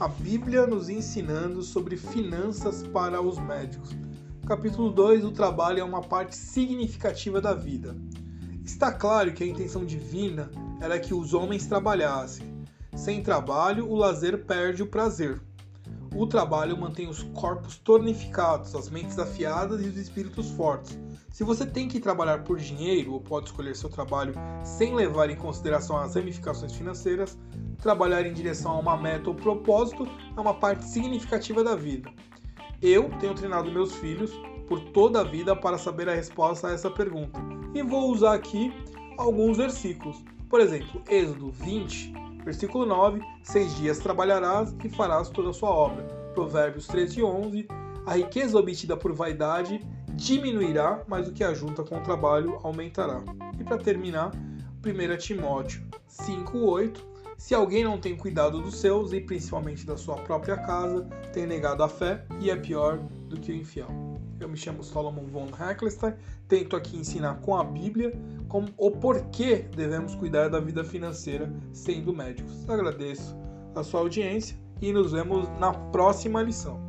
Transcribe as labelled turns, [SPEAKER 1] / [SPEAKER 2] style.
[SPEAKER 1] a Bíblia nos ensinando sobre finanças para os médicos. Capítulo 2: O trabalho é uma parte significativa da vida. Está claro que a intenção divina era que os homens trabalhassem. Sem trabalho, o lazer perde o prazer. O trabalho mantém os corpos tonificados, as mentes afiadas e os espíritos fortes. Se você tem que trabalhar por dinheiro ou pode escolher seu trabalho sem levar em consideração as ramificações financeiras, trabalhar em direção a uma meta ou propósito é uma parte significativa da vida. Eu tenho treinado meus filhos por toda a vida para saber a resposta a essa pergunta e vou usar aqui alguns versículos. Por exemplo, Êxodo 20, Versículo 9: Seis dias trabalharás e farás toda a sua obra. Provérbios 13 e 11: A riqueza obtida por vaidade diminuirá, mas o que ajunta com o trabalho aumentará. E para terminar, 1 Timóteo 5, 8: Se alguém não tem cuidado dos seus e principalmente da sua própria casa, tem negado a fé e é pior do que o infiel. Eu me chamo Solomon von Heckelstein, tento aqui ensinar com a Bíblia como, o porquê devemos cuidar da vida financeira sendo médicos. Agradeço a sua audiência e nos vemos na próxima lição.